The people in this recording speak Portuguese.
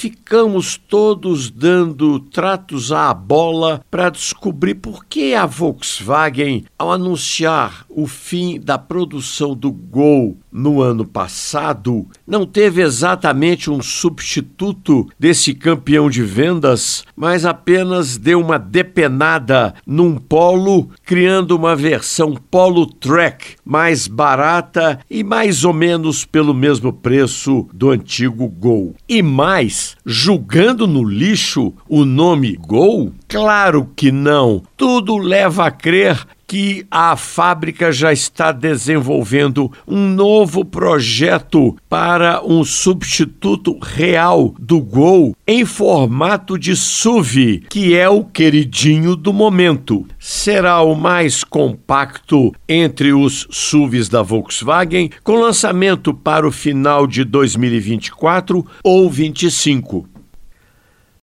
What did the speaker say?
ficamos todos dando tratos à bola para descobrir por que a Volkswagen, ao anunciar o fim da produção do Gol no ano passado, não teve exatamente um substituto desse campeão de vendas, mas apenas deu uma depenada num Polo, criando uma versão Polo Track mais barata e mais ou menos pelo mesmo preço do antigo Gol. E mais, julgando no lixo o nome Gol? Claro que não. Tudo leva a crer que a fábrica já está desenvolvendo um novo projeto para um substituto real do Gol em formato de SUV, que é o queridinho do momento. Será o mais compacto entre os SUVs da Volkswagen, com lançamento para o final de 2024 ou 2025.